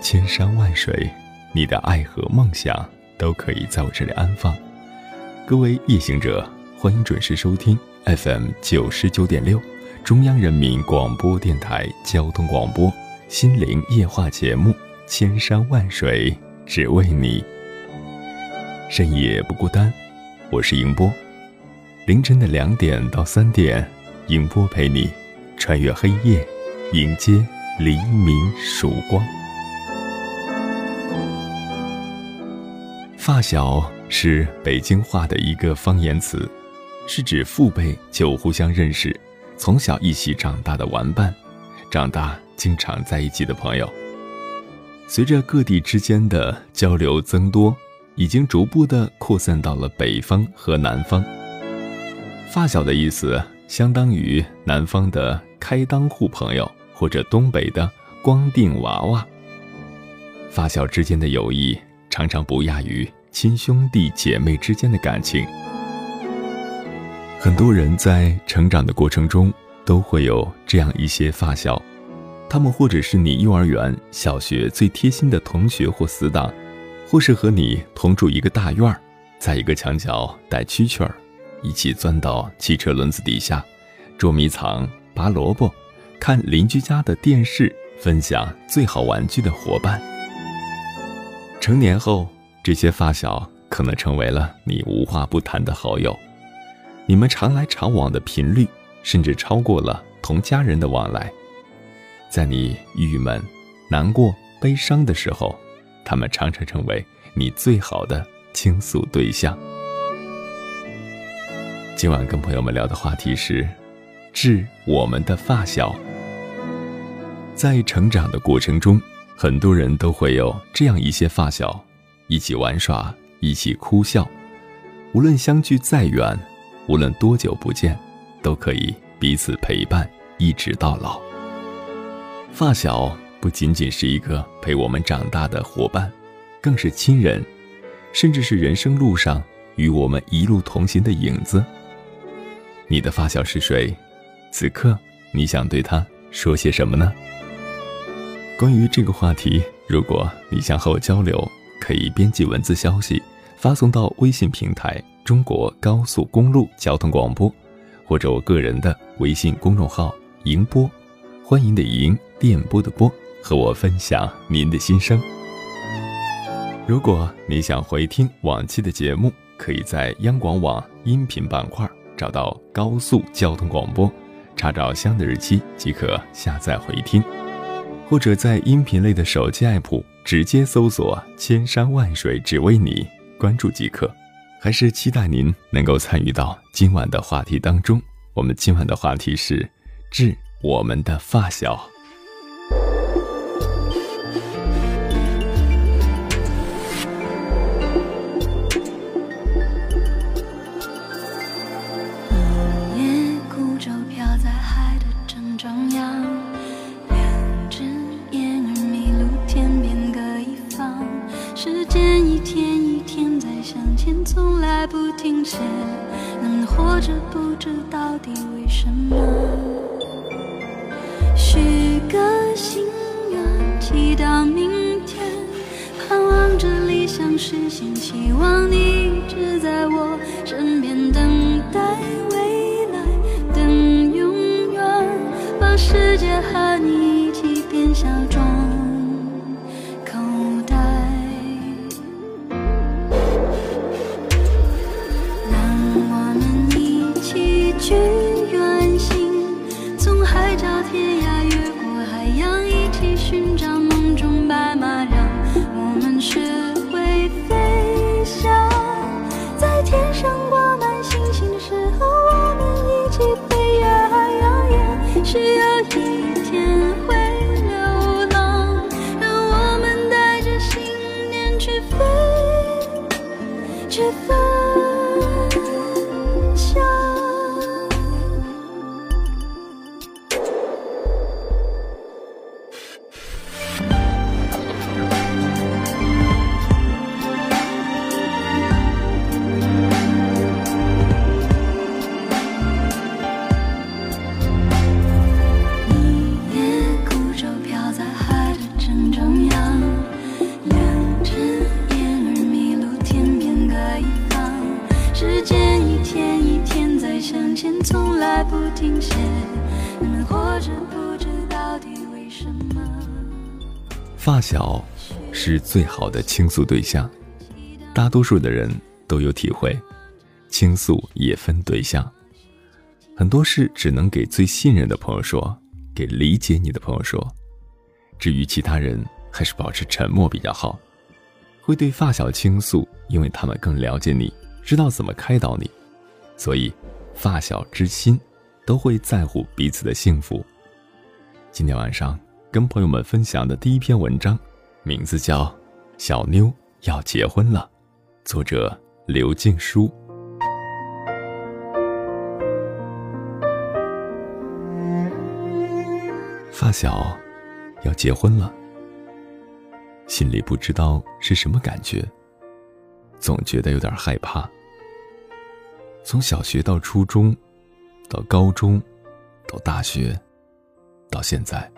千山万水，你的爱和梦想都可以在我这里安放。各位夜行者，欢迎准时收听 FM 九十九点六，中央人民广播电台交通广播《心灵夜话》节目《千山万水只为你》。深夜不孤单，我是迎波。凌晨的两点到三点，迎波陪你穿越黑夜。迎接黎明曙光。发小是北京话的一个方言词，是指父辈就互相认识，从小一起长大的玩伴，长大经常在一起的朋友。随着各地之间的交流增多，已经逐步的扩散到了北方和南方。发小的意思相当于南方的开裆户朋友。或者东北的光腚娃娃，发小之间的友谊常常不亚于亲兄弟姐妹之间的感情。很多人在成长的过程中都会有这样一些发小，他们或者是你幼儿园、小学最贴心的同学或死党，或是和你同住一个大院儿，在一个墙角逮蛐蛐儿，一起钻到汽车轮子底下捉迷藏、拔萝卜。看邻居家的电视，分享最好玩具的伙伴。成年后，这些发小可能成为了你无话不谈的好友，你们常来常往的频率甚至超过了同家人的往来。在你郁闷、难过、悲伤的时候，他们常常成为你最好的倾诉对象。今晚跟朋友们聊的话题是：致我们的发小。在成长的过程中，很多人都会有这样一些发小，一起玩耍，一起哭笑。无论相距再远，无论多久不见，都可以彼此陪伴，一直到老。发小不仅仅是一个陪我们长大的伙伴，更是亲人，甚至是人生路上与我们一路同行的影子。你的发小是谁？此刻你想对他说些什么呢？关于这个话题，如果你想和我交流，可以编辑文字消息发送到微信平台“中国高速公路交通广播”，或者我个人的微信公众号“迎播”，欢迎的迎，电波的波，和我分享您的心声。如果你想回听往期的节目，可以在央广网音频板块找到“高速交通广播”，查找相应的日期即可下载回听。或者在音频类的手机 app 直接搜索“千山万水只为你”，关注即可。还是期待您能够参与到今晚的话题当中。我们今晚的话题是致我们的发小。小是最好的倾诉对象，大多数的人都有体会。倾诉也分对象，很多事只能给最信任的朋友说，给理解你的朋友说。至于其他人，还是保持沉默比较好。会对发小倾诉，因为他们更了解你，知道怎么开导你，所以发小之心都会在乎彼此的幸福。今天晚上跟朋友们分享的第一篇文章，名字叫《小妞要结婚了》，作者刘静书。发小要结婚了，心里不知道是什么感觉，总觉得有点害怕。从小学到初中，到高中，到大学，到现在，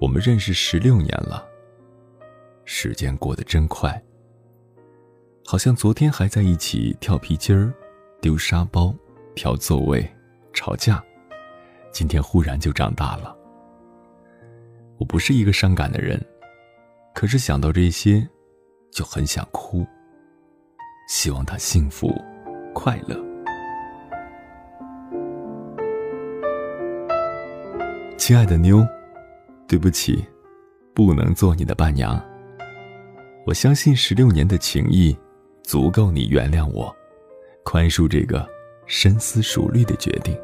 我们认识十六年了。时间过得真快，好像昨天还在一起跳皮筋儿、丢沙包、调座位、吵架，今天忽然就长大了。我不是一个伤感的人，可是想到这些，就很想哭。希望他幸福、快乐。亲爱的妞，对不起，不能做你的伴娘。我相信十六年的情谊，足够你原谅我，宽恕这个深思熟虑的决定。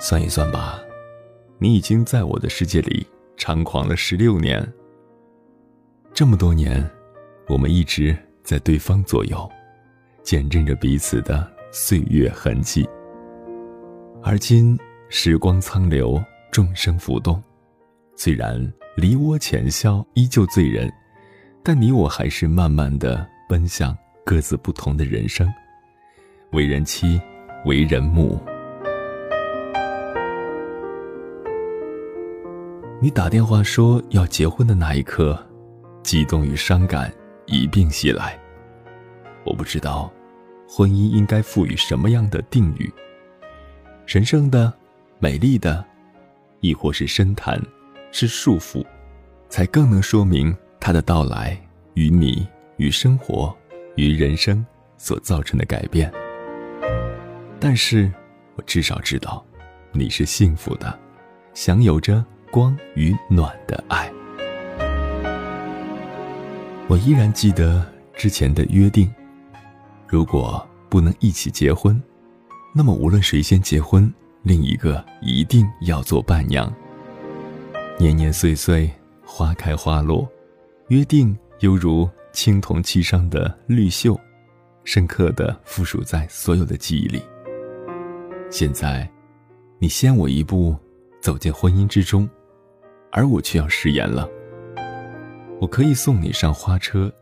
算一算吧。你已经在我的世界里猖狂了十六年。这么多年，我们一直在对方左右，见证着彼此的岁月痕迹。而今时光苍流，众生浮动，虽然梨涡浅笑依旧醉人，但你我还是慢慢的奔向各自不同的人生。为人妻，为人母。你打电话说要结婚的那一刻，激动与伤感一并袭来。我不知道，婚姻应该赋予什么样的定语？神圣的、美丽的，亦或是深潭，是束缚，才更能说明它的到来与你、与生活、与人生所造成的改变。但是，我至少知道，你是幸福的，享有着。光与暖的爱，我依然记得之前的约定：如果不能一起结婚，那么无论谁先结婚，另一个一定要做伴娘。年年岁岁，花开花落，约定犹如青铜器上的绿绣，深刻的附属在所有的记忆里。现在，你先我一步走进婚姻之中。而我却要食言了。我可以送你上花车，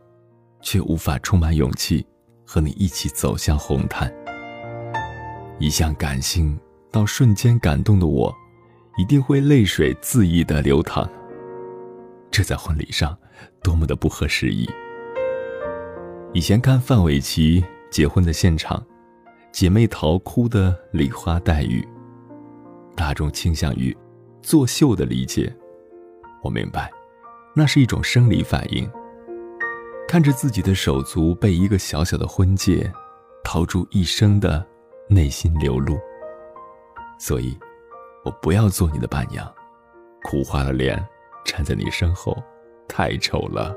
却无法充满勇气和你一起走向红毯。一向感性到瞬间感动的我，一定会泪水恣意的流淌。这在婚礼上多么的不合时宜。以前看范玮琪结婚的现场，姐妹淘哭的梨花带雨。大众倾向于作秀的理解，我明白，那是一种生理反应。看着自己的手足被一个小小的婚戒套住一生的内心流露，所以，我不要做你的伴娘，哭花了脸站在你身后，太丑了。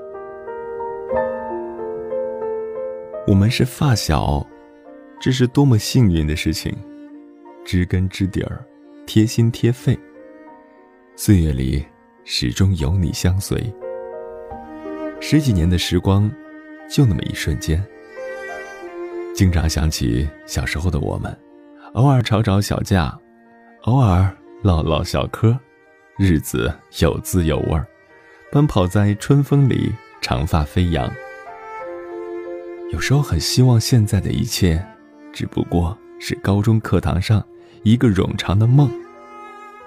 我们是发小，这是多么幸运的事情，知根知底儿，贴心贴肺。岁月里始终有你相随。十几年的时光，就那么一瞬间。经常想起小时候的我们，偶尔吵吵小架，偶尔唠唠小嗑，日子有滋有味儿，奔跑在春风里，长发飞扬。有时候很希望现在的一切，只不过是高中课堂上一个冗长的梦。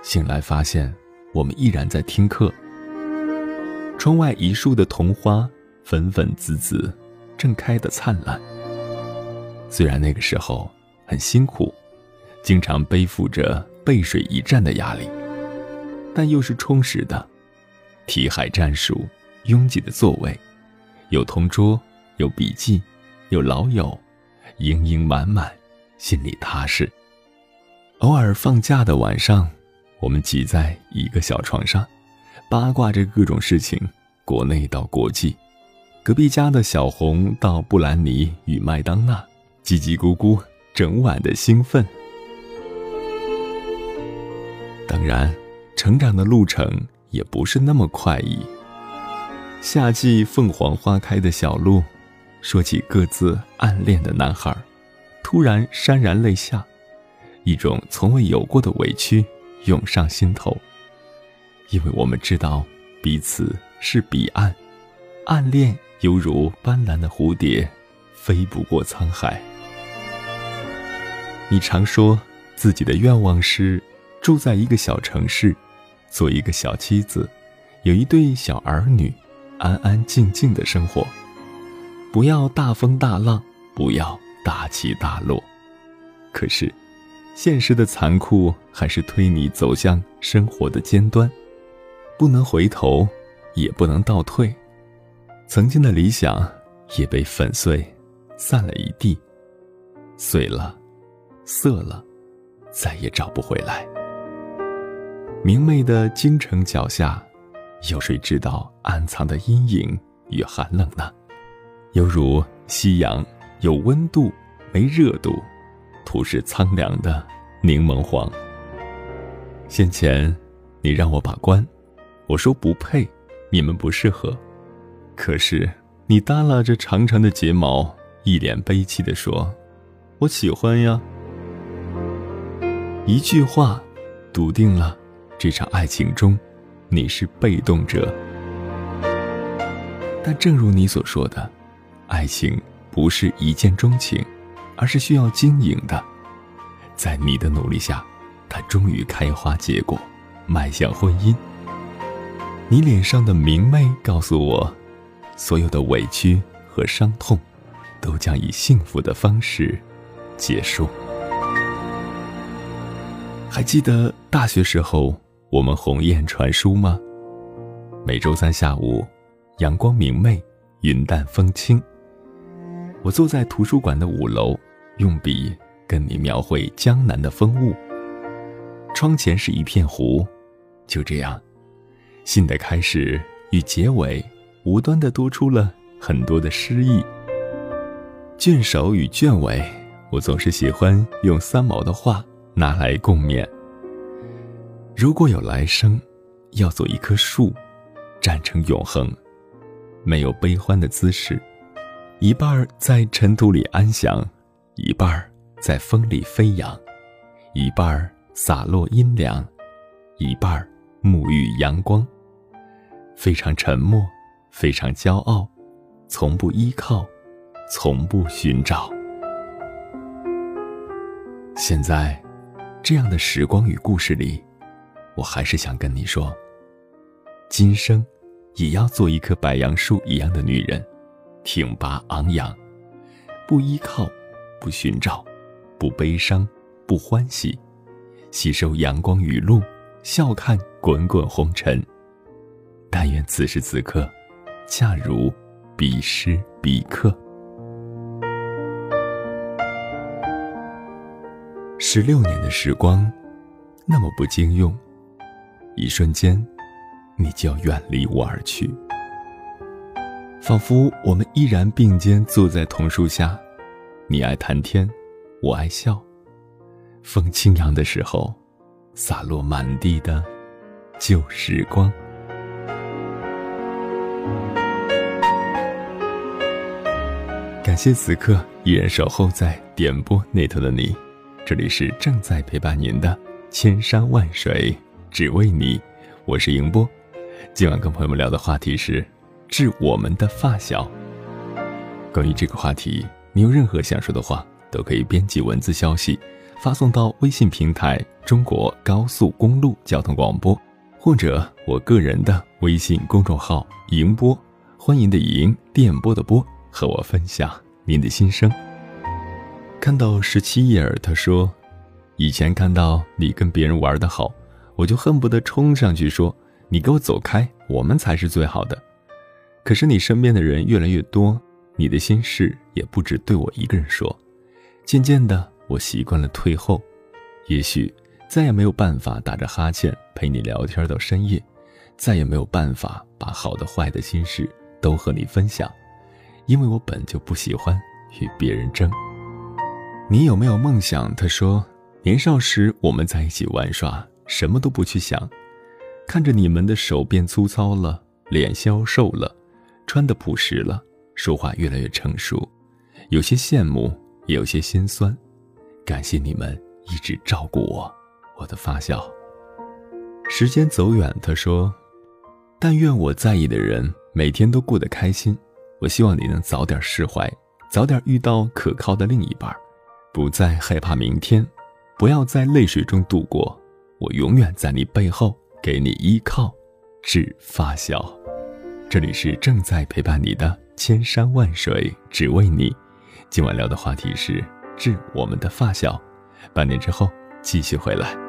醒来发现，我们依然在听课。窗外一树的桐花，粉粉紫紫，正开得灿烂。虽然那个时候很辛苦，经常背负着背水一战的压力，但又是充实的。题海战术，拥挤的座位，有同桌，有笔记，有老友，盈盈满满，心里踏实。偶尔放假的晚上，我们挤在一个小床上。八卦着各种事情，国内到国际，隔壁家的小红到布兰妮与麦当娜，叽叽咕咕，整晚的兴奋。当然，成长的路程也不是那么快意。夏季凤凰花开的小路，说起各自暗恋的男孩，突然潸然泪下，一种从未有过的委屈涌上心头。因为我们知道，彼此是彼岸，暗恋犹如斑斓的蝴蝶，飞不过沧海。你常说自己的愿望是住在一个小城市，做一个小妻子，有一对小儿女，安安静静的生活，不要大风大浪，不要大起大落。可是，现实的残酷还是推你走向生活的尖端。不能回头，也不能倒退，曾经的理想也被粉碎，散了一地，碎了，色了，再也找不回来。明媚的京城脚下，有谁知道暗藏的阴影与寒冷呢？犹如夕阳，有温度没热度，徒是苍凉的柠檬黄。先前，你让我把关。我说不配，你们不适合。可是你耷拉着长长的睫毛，一脸悲戚地说：“我喜欢呀。”一句话，笃定了这场爱情中，你是被动者。但正如你所说的，爱情不是一见钟情，而是需要经营的。在你的努力下，它终于开花结果，迈向婚姻。你脸上的明媚告诉我，所有的委屈和伤痛，都将以幸福的方式结束。还记得大学时候我们鸿雁传书吗？每周三下午，阳光明媚，云淡风轻。我坐在图书馆的五楼，用笔跟你描绘江南的风物。窗前是一片湖，就这样。信的开始与结尾，无端的多出了很多的诗意。卷首与卷尾，我总是喜欢用三毛的话拿来共勉。如果有来生，要做一棵树，站成永恒，没有悲欢的姿势，一半儿在尘土里安详，一半儿在风里飞扬，一半儿洒落阴凉，一半儿沐浴阳光。非常沉默，非常骄傲，从不依靠，从不寻找。现在，这样的时光与故事里，我还是想跟你说：今生，也要做一棵白杨树一样的女人，挺拔昂扬，不依靠，不寻找，不悲伤，不欢喜，吸收阳光雨露，笑看滚滚红尘。但愿此时此刻，恰如彼时彼刻。十六年的时光，那么不经用，一瞬间，你就要远离我而去。仿佛我们依然并肩坐在桐树下，你爱谈天，我爱笑。风轻扬的时候，洒落满地的旧时光。感谢此刻依然守候在点播那头的你。这里是正在陪伴您的千山万水，只为你。我是迎波。今晚跟朋友们聊的话题是致我们的发小。关于这个话题，你有任何想说的话，都可以编辑文字消息发送到微信平台“中国高速公路交通广播”，或者我个人的微信公众号“迎波”，欢迎的迎，电波的波，和我分享您的心声。看到十七叶儿，他说：“以前看到你跟别人玩的好，我就恨不得冲上去说：‘你给我走开，我们才是最好的。’可是你身边的人越来越多，你的心事也不止对我一个人说。渐渐的，我习惯了退后，也许再也没有办法打着哈欠陪你聊天到深夜，再也没有办法把好的坏的心事都和你分享，因为我本就不喜欢与别人争。”你有没有梦想？他说：“年少时我们在一起玩耍，什么都不去想，看着你们的手变粗糙了，脸消瘦了，穿的朴实了，说话越来越成熟，有些羡慕，也有些心酸。感谢你们一直照顾我，我的发小。”时间走远，他说：“但愿我在意的人每天都过得开心。我希望你能早点释怀，早点遇到可靠的另一半。”不再害怕明天，不要在泪水中度过。我永远在你背后给你依靠，致发小。这里是正在陪伴你的千山万水，只为你。今晚聊的话题是致我们的发小。半年之后继续回来。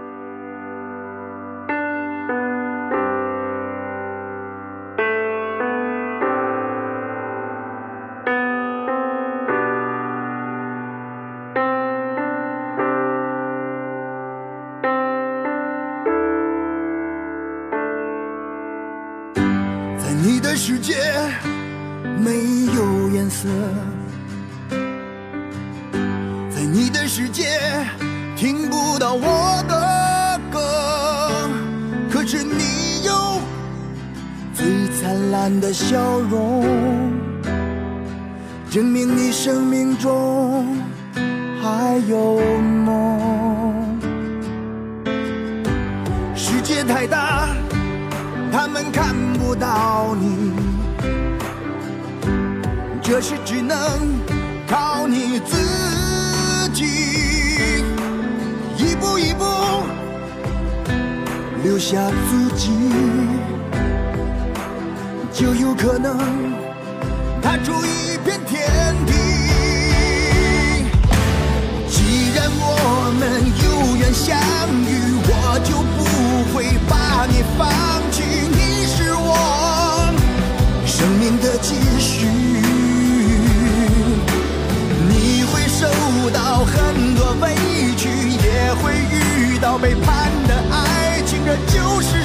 就有可能踏出一片天地。既然我们有缘相遇，我就不会把你放弃。你是我生命。的继续，你会受到很多委屈，也会遇到背叛的爱情，这就是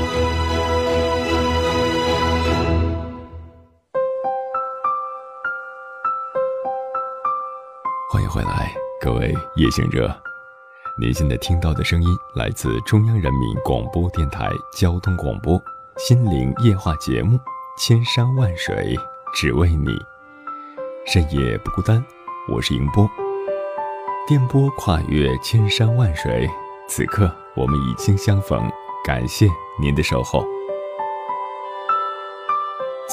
回来，各位夜行者。您现在听到的声音来自中央人民广播电台交通广播心灵夜话节目《千山万水只为你》，深夜不孤单，我是迎波。电波跨越千山万水，此刻我们已经相逢，感谢您的守候。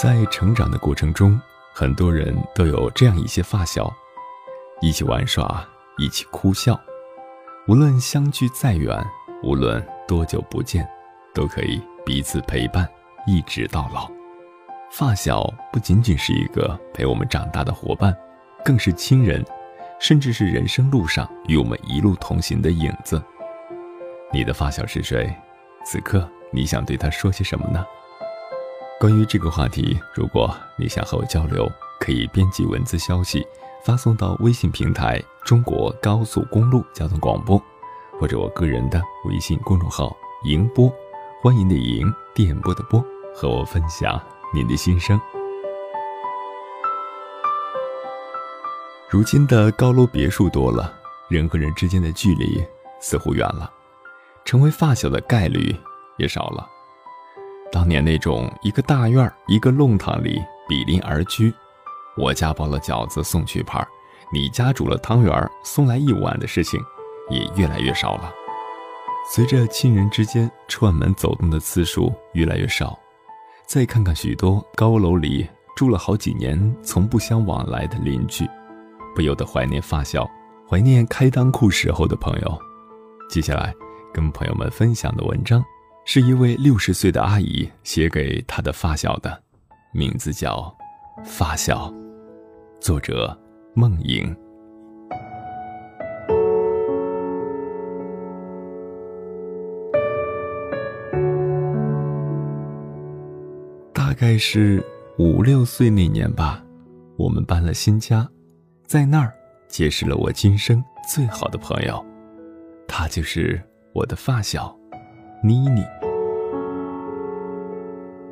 在成长的过程中，很多人都有这样一些发小。一起玩耍，一起哭笑，无论相距再远，无论多久不见，都可以彼此陪伴，一直到老。发小不仅仅是一个陪我们长大的伙伴，更是亲人，甚至是人生路上与我们一路同行的影子。你的发小是谁？此刻你想对他说些什么呢？关于这个话题，如果你想和我交流，可以编辑文字消息。发送到微信平台“中国高速公路交通广播”，或者我个人的微信公众号“迎播”，欢迎的迎，电波的波，和我分享您的心声。如今的高楼别墅多了，人和人之间的距离似乎远了，成为发小的概率也少了。当年那种一个大院一个弄堂里比邻而居。我家包了饺子送去盘，你家煮了汤圆送来一碗的事情，也越来越少了。随着亲人之间串门走动的次数越来越少，再看看许多高楼里住了好几年从不相往来的邻居，不由得怀念发小，怀念开裆裤时候的朋友。接下来跟朋友们分享的文章，是一位六十岁的阿姨写给她的发小的，名字叫《发小》。作者：梦莹。大概是五六岁那年吧，我们搬了新家，在那儿结识了我今生最好的朋友，他就是我的发小，妮妮。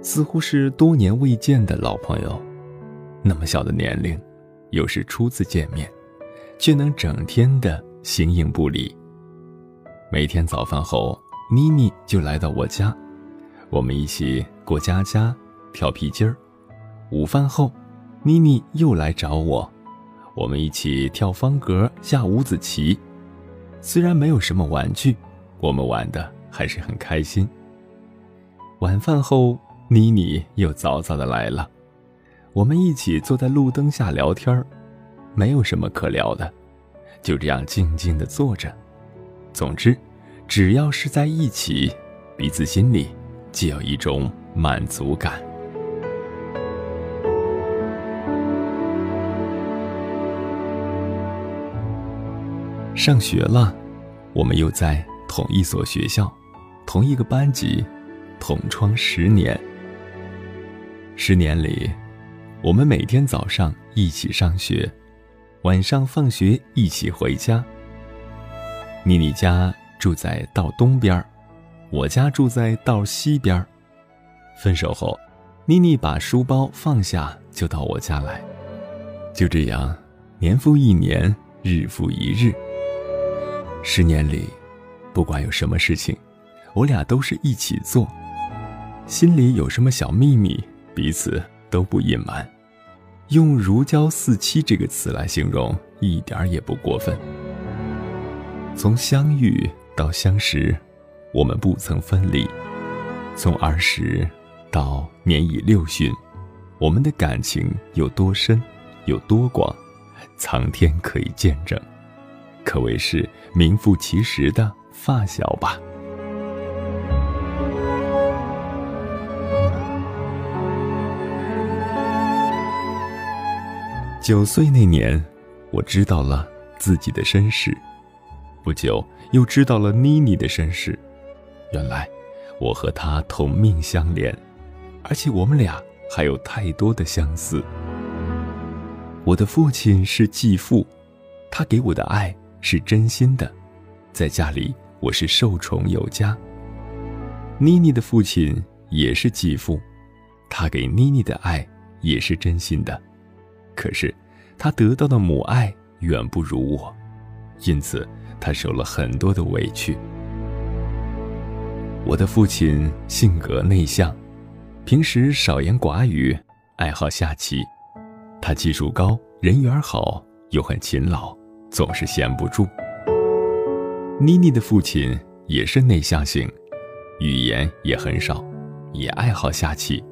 似乎是多年未见的老朋友，那么小的年龄。又是初次见面，却能整天的形影不离。每天早饭后，妮妮就来到我家，我们一起过家家、跳皮筋儿。午饭后，妮妮又来找我，我们一起跳方格、下五子棋。虽然没有什么玩具，我们玩的还是很开心。晚饭后，妮妮又早早的来了。我们一起坐在路灯下聊天没有什么可聊的，就这样静静的坐着。总之，只要是在一起，彼此心里就有一种满足感。上学了，我们又在同一所学校，同一个班级，同窗十年。十年里。我们每天早上一起上学，晚上放学一起回家。妮妮家住在道东边我家住在道西边分手后，妮妮把书包放下，就到我家来。就这样，年复一年，日复一日。十年里，不管有什么事情，我俩都是一起做。心里有什么小秘密，彼此都不隐瞒。用“如胶似漆”这个词来形容，一点儿也不过分。从相遇到相识，我们不曾分离；从儿时到年已六旬，我们的感情有多深？有多广，苍天可以见证，可谓是名副其实的发小吧。九岁那年，我知道了自己的身世，不久又知道了妮妮的身世。原来，我和她同命相连，而且我们俩还有太多的相似。我的父亲是继父，他给我的爱是真心的，在家里我是受宠有加。妮妮的父亲也是继父，他给妮妮的爱也是真心的，可是他得到的母爱远不如我，因此他受了很多的委屈。我的父亲性格内向，平时少言寡语，爱好下棋。他技术高，人缘好，又很勤劳，总是闲不住。妮妮的父亲也是内向型，语言也很少，也爱好下棋。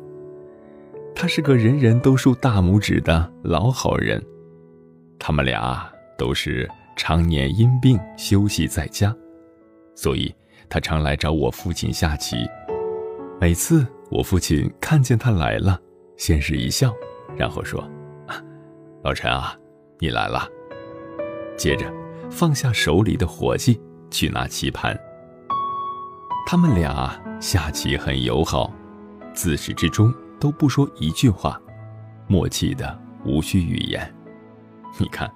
他是个人人都竖大拇指的老好人。他们俩都是常年因病休息在家，所以他常来找我父亲下棋。每次我父亲看见他来了，先是一笑，然后说。老陈啊，你来了。接着，放下手里的活计，去拿棋盘。他们俩下棋很友好，自始至终都不说一句话，默契的无需语言。你看，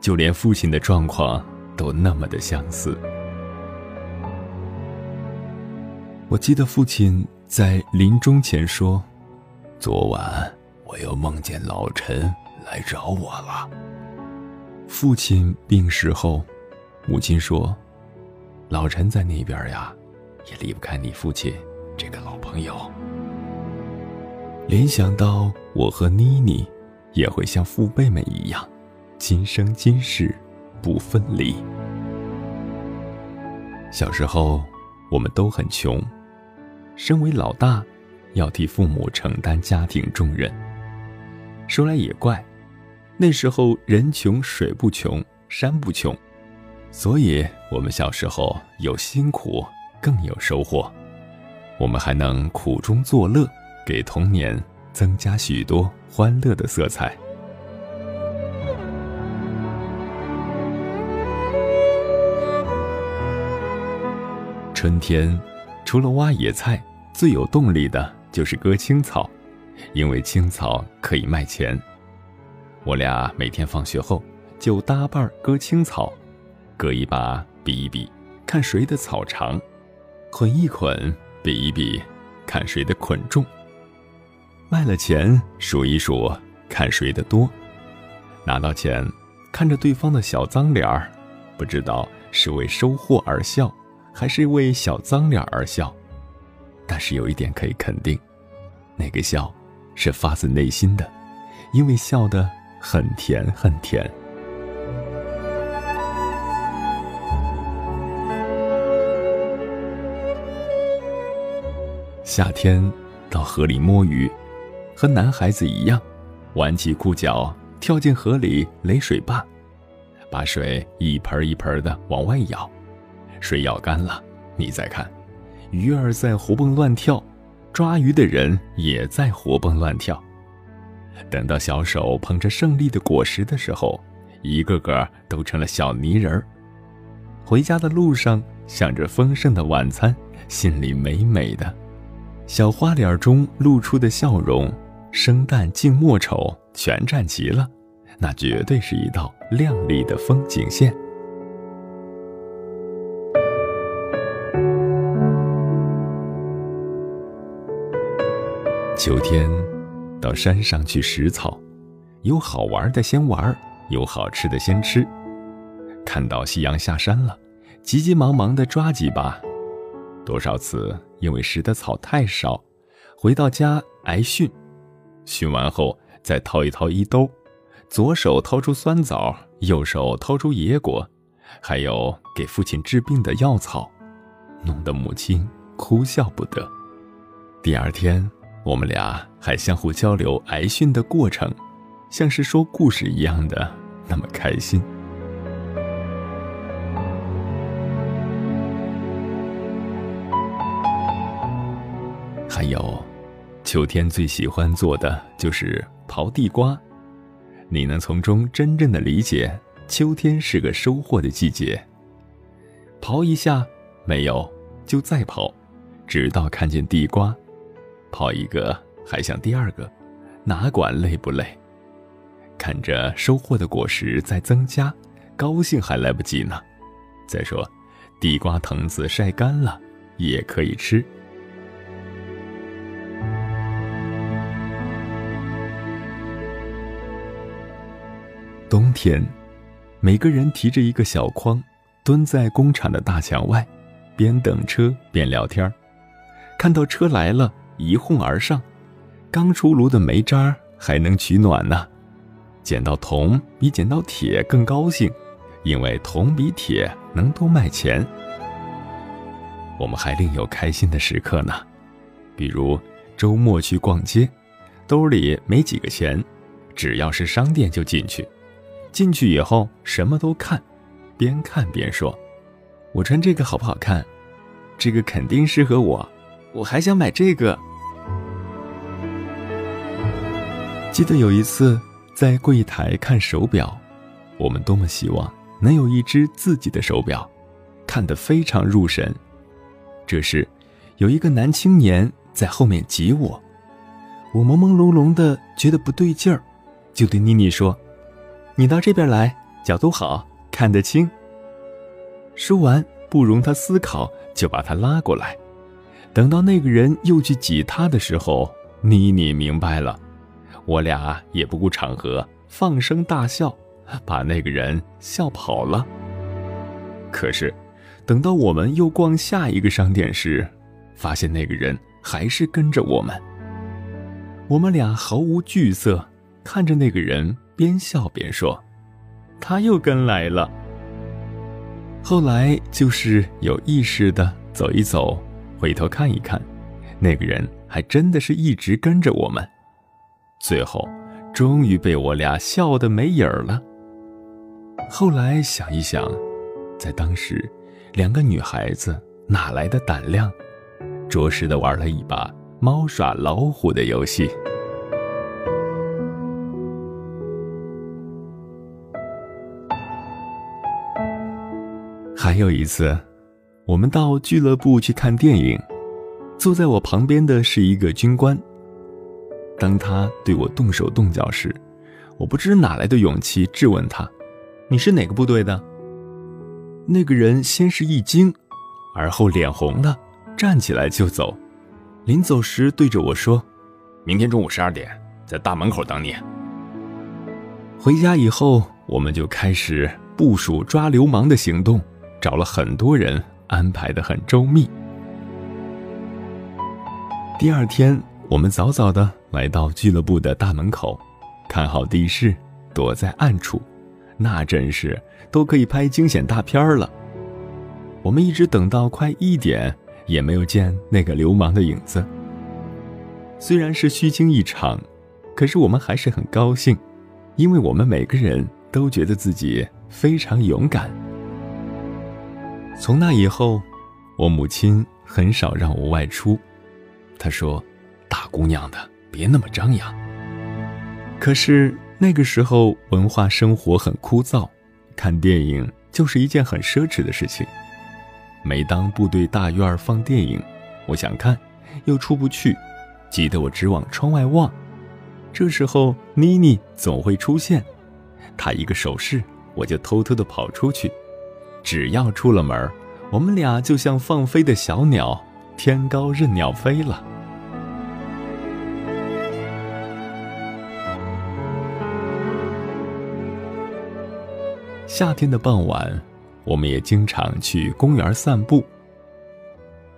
就连父亲的状况都那么的相似。我记得父亲在临终前说：“昨晚我又梦见老陈。”来找我了。父亲病逝后，母亲说：“老陈在那边呀，也离不开你父亲这个老朋友。”联想到我和妮妮，也会像父辈们一样，今生今世不分离。小时候，我们都很穷，身为老大，要替父母承担家庭重任。说来也怪。那时候人穷水不穷山不穷，所以我们小时候有辛苦，更有收获。我们还能苦中作乐，给童年增加许多欢乐的色彩。春天，除了挖野菜，最有动力的就是割青草，因为青草可以卖钱。我俩每天放学后就搭伴割青草，割一把比一比，看谁的草长；捆一捆比一比，看谁的捆重。卖了钱数一数，看谁的多。拿到钱，看着对方的小脏脸儿，不知道是为收获而笑，还是为小脏脸而笑。但是有一点可以肯定，那个笑是发自内心的，因为笑的。很甜很甜。夏天到河里摸鱼，和男孩子一样，挽起裤脚跳进河里垒水坝，把水一盆一盆的往外舀，水舀干了，你再看，鱼儿在活蹦乱跳，抓鱼的人也在活蹦乱跳。等到小手捧着胜利的果实的时候，一个个都成了小泥人儿。回家的路上，想着丰盛的晚餐，心里美美的。小花脸中露出的笑容，生旦净末丑全占齐了，那绝对是一道亮丽的风景线。秋天到山上去拾草，有好玩的先玩，有好吃的先吃。看到夕阳下山了，急急忙忙的抓几把，多少次因为拾的草太少，回到家挨训。训完后再掏一掏衣兜，左手掏出酸枣，右手掏出野果，还有给父亲治病的药草，弄得母亲哭笑不得。第二天。我们俩还相互交流挨训的过程，像是说故事一样的那么开心。还有，秋天最喜欢做的就是刨地瓜，你能从中真正的理解秋天是个收获的季节。刨一下没有，就再刨，直到看见地瓜。刨一个还想第二个，哪管累不累？看着收获的果实在增加，高兴还来不及呢。再说，地瓜藤子晒干了也可以吃。冬天，每个人提着一个小筐，蹲在工厂的大墙外，边等车边聊天看到车来了。一哄而上，刚出炉的煤渣还能取暖呢。捡到铜比捡到铁更高兴，因为铜比铁能多卖钱。我们还另有开心的时刻呢，比如周末去逛街，兜里没几个钱，只要是商店就进去。进去以后什么都看，边看边说：“我穿这个好不好看？这个肯定适合我。”我还想买这个。记得有一次在柜台看手表，我们多么希望能有一只自己的手表，看得非常入神。这时，有一个男青年在后面挤我，我朦朦胧胧的觉得不对劲儿，就对妮妮说：“你到这边来，角度好，看得清。”说完，不容他思考，就把他拉过来。等到那个人又去挤他的时候，妮妮明白了，我俩也不顾场合，放声大笑，把那个人笑跑了。可是，等到我们又逛下一个商店时，发现那个人还是跟着我们。我们俩毫无惧色，看着那个人边笑边说：“他又跟来了。”后来就是有意识的走一走。回头看一看，那个人还真的是一直跟着我们，最后终于被我俩笑得没影儿了。后来想一想，在当时，两个女孩子哪来的胆量，着实的玩了一把猫耍老虎的游戏。还有一次。我们到俱乐部去看电影，坐在我旁边的是一个军官。当他对我动手动脚时，我不知哪来的勇气质问他：“你是哪个部队的？”那个人先是一惊，而后脸红了，站起来就走。临走时对着我说：“明天中午十二点在大门口等你。”回家以后，我们就开始部署抓流氓的行动，找了很多人。安排的很周密。第二天，我们早早的来到俱乐部的大门口，看好地势，躲在暗处，那真是都可以拍惊险大片了。我们一直等到快一点，也没有见那个流氓的影子。虽然是虚惊一场，可是我们还是很高兴，因为我们每个人都觉得自己非常勇敢。从那以后，我母亲很少让我外出。她说：“大姑娘的，别那么张扬。”可是那个时候文化生活很枯燥，看电影就是一件很奢侈的事情。每当部队大院放电影，我想看，又出不去，急得我直往窗外望。这时候妮妮总会出现，她一个手势，我就偷偷的跑出去。只要出了门我们俩就像放飞的小鸟天高任鸟飞了。夏天的傍晚我们也经常去公园散步。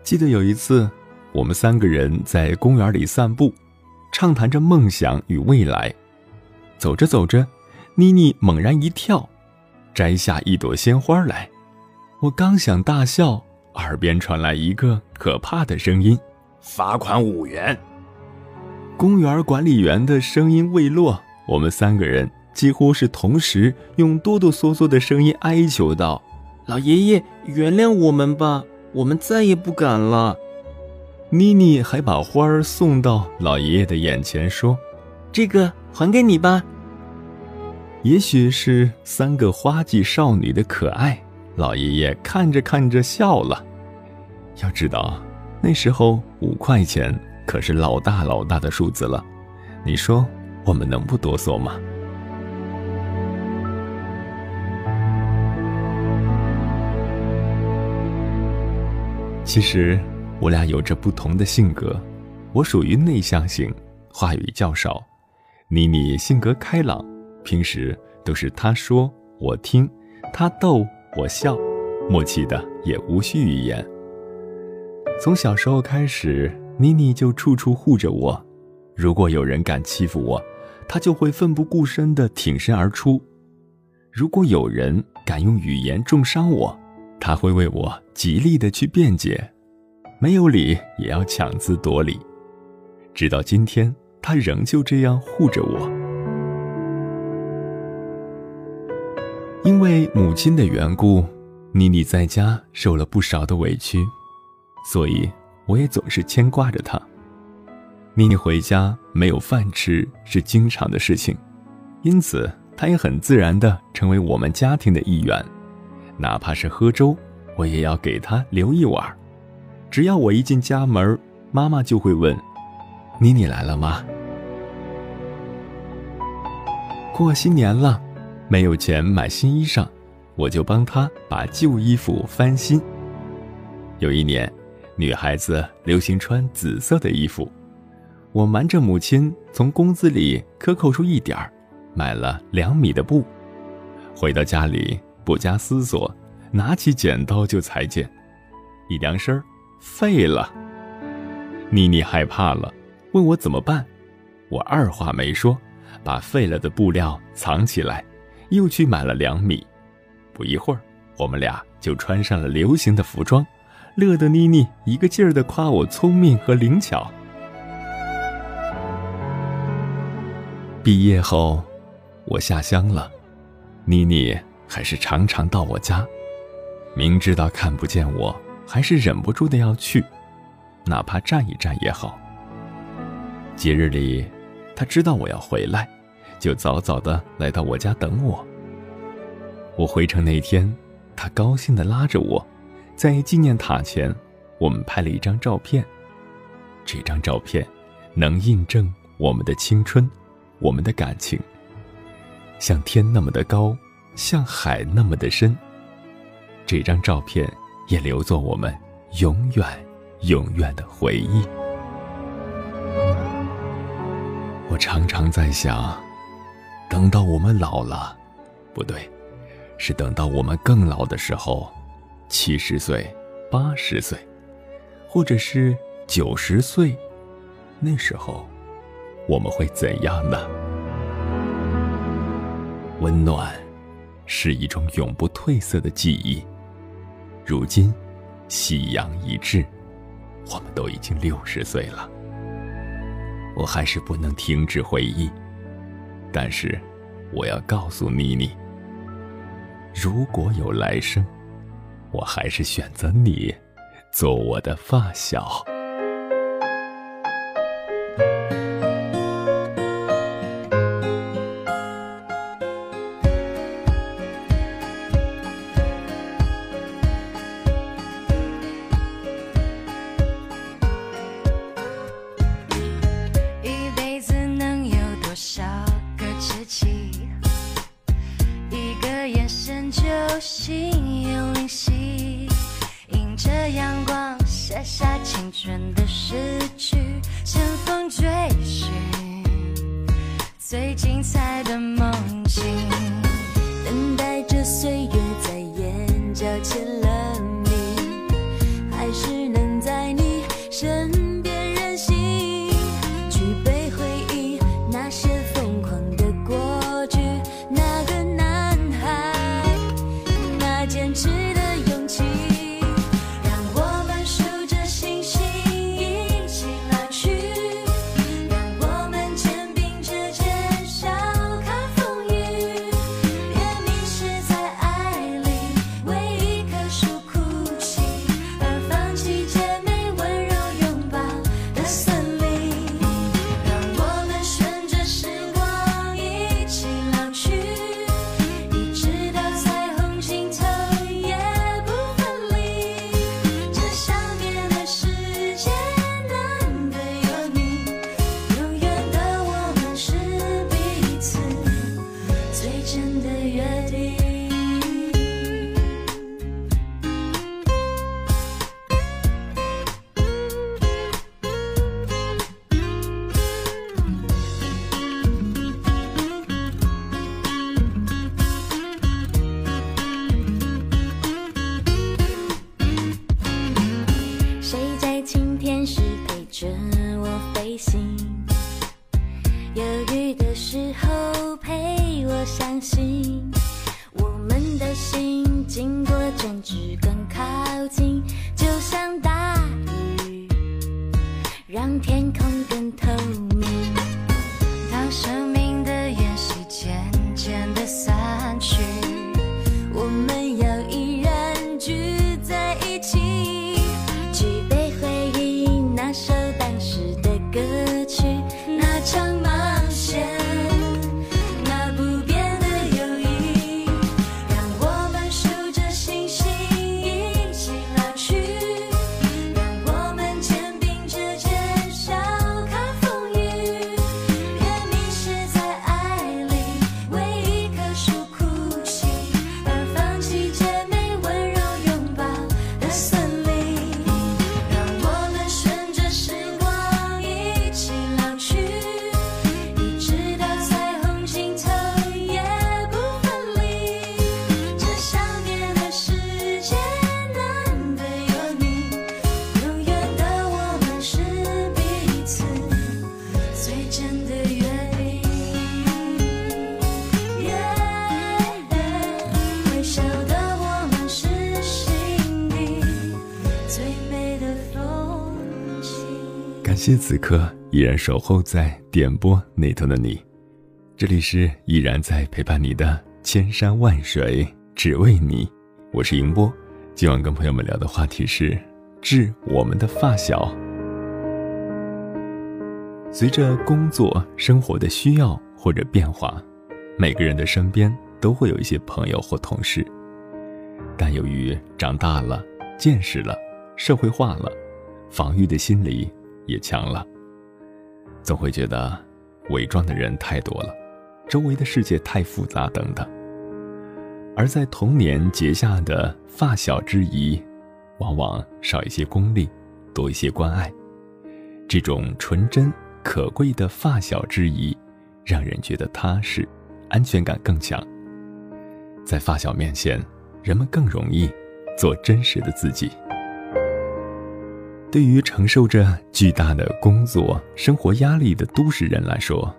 记得有一次我们三个人在公园里散步畅谈着梦想与未来。走着走着妮妮猛然一跳摘下一朵鲜花来。我刚想大笑，耳边传来一个可怕的声音：“罚款五元。”公园管理员的声音未落，我们三个人几乎是同时用哆哆嗦嗦的声音哀求道：“老爷爷，原谅我们吧，我们再也不敢了。”妮妮还把花儿送到老爷爷的眼前，说：“这个还给你吧。”也许是三个花季少女的可爱，老爷爷看着看着笑了。要知道，那时候五块钱。可是老大老大的数字了，你说我们能不哆嗦吗？其实我俩有着不同的性格，我属于内向型，话语较少；妮妮性格开朗，平时都是她说我听，她逗我笑，默契的也无需语言。从小时候开始。妮妮就处处护着我，如果有人敢欺负我，她就会奋不顾身地挺身而出；如果有人敢用语言重伤我，她会为我极力地去辩解，没有理也要强词夺理。直到今天，她仍旧这样护着我。因为母亲的缘故，妮妮在家受了不少的委屈，所以。我也总是牵挂着她。妮妮回家没有饭吃是经常的事情，因此她也很自然地成为我们家庭的一员。哪怕是喝粥，我也要给她留一碗。只要我一进家门，妈妈就会问：“妮妮来了吗？”过新年了，没有钱买新衣裳，我就帮她把旧衣服翻新。有一年。女孩子流行穿紫色的衣服，我瞒着母亲从工资里克扣出一点儿，买了两米的布。回到家里不加思索，拿起剪刀就裁剪，一量身儿，废了。妮妮害怕了，问我怎么办，我二话没说，把废了的布料藏起来，又去买了两米。不一会儿，我们俩就穿上了流行的服装。乐得妮妮一个劲儿的夸我聪明和灵巧。毕业后，我下乡了，妮妮还是常常到我家，明知道看不见我，还是忍不住的要去，哪怕站一站也好。节日里，她知道我要回来，就早早的来到我家等我。我回城那天，他高兴的拉着我。在纪念塔前，我们拍了一张照片。这张照片能印证我们的青春，我们的感情。像天那么的高，像海那么的深。这张照片也留作我们永远、永远的回忆。我常常在想，等到我们老了，不对，是等到我们更老的时候。七十岁、八十岁，或者是九十岁，那时候我们会怎样呢？温暖是一种永不褪色的记忆。如今，夕阳已至，我们都已经六十岁了，我还是不能停止回忆。但是，我要告诉妮妮，如果有来生。我还是选择你，做我的发小。次。谢此刻依然守候在点播那头的你，这里是依然在陪伴你的千山万水只为你，我是迎波。今晚跟朋友们聊的话题是致我们的发小。随着工作生活的需要或者变化，每个人的身边都会有一些朋友或同事，但由于长大了、见识了、社会化了，防御的心理也强了，总会觉得伪装的人太多了，周围的世界太复杂等等。而在童年结下的发小之谊，往往少一些功利，多一些关爱。这种纯真可贵的发小之谊，让人觉得踏实，安全感更强。在发小面前，人们更容易做真实的自己。对于承受着巨大的工作、生活压力的都市人来说，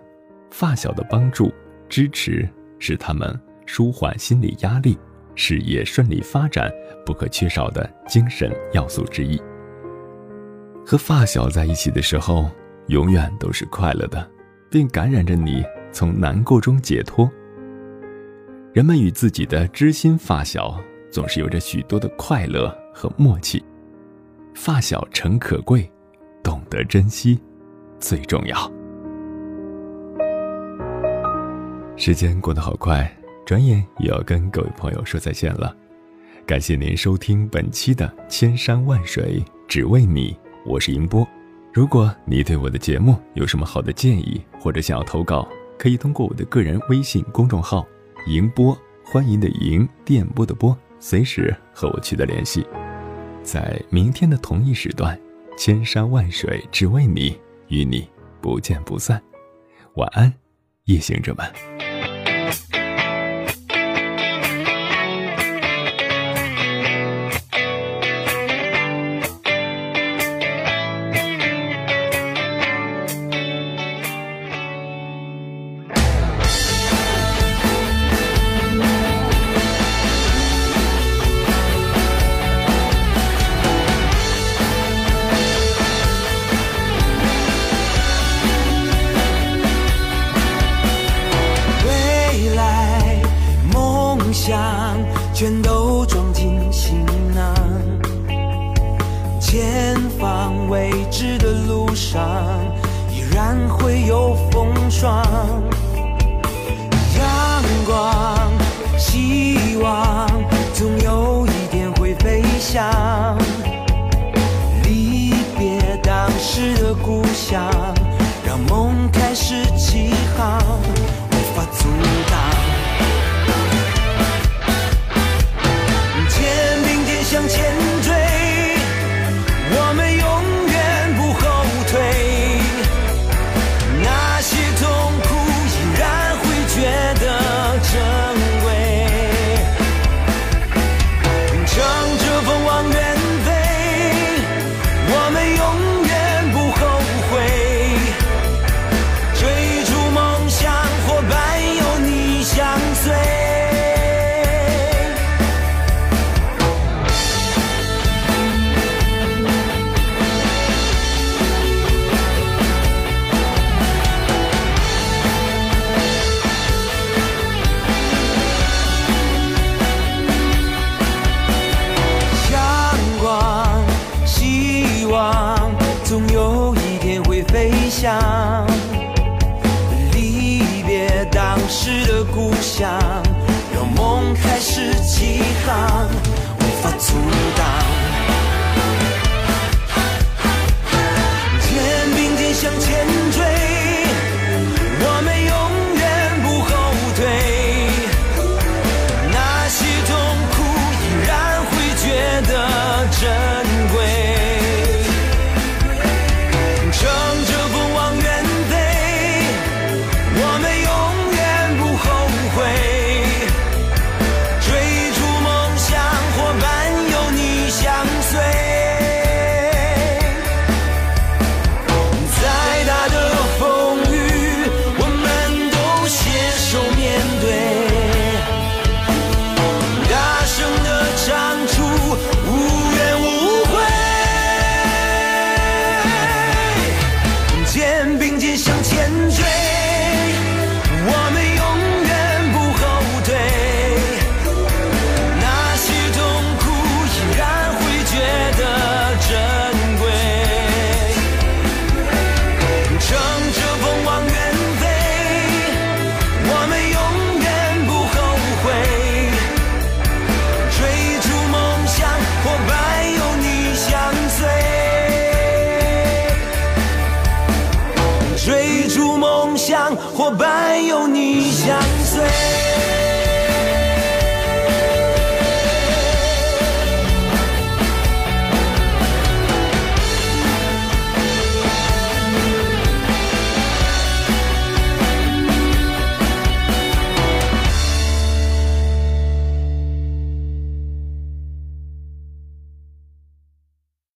发小的帮助、支持是他们舒缓心理压力、事业顺利发展不可缺少的精神要素之一。和发小在一起的时候，永远都是快乐的，并感染着你从难过中解脱。人们与自己的知心发小总是有着许多的快乐和默契。发小诚可贵，懂得珍惜最重要。时间过得好快，转眼也要跟各位朋友说再见了。感谢您收听本期的《千山万水只为你》，我是银波。如果你对我的节目有什么好的建议，或者想要投稿，可以通过我的个人微信公众号“银波”，欢迎的迎，电波的波，随时和我取得联系。在明天的同一时段，千山万水只为你，与你不见不散。晚安，夜行者们。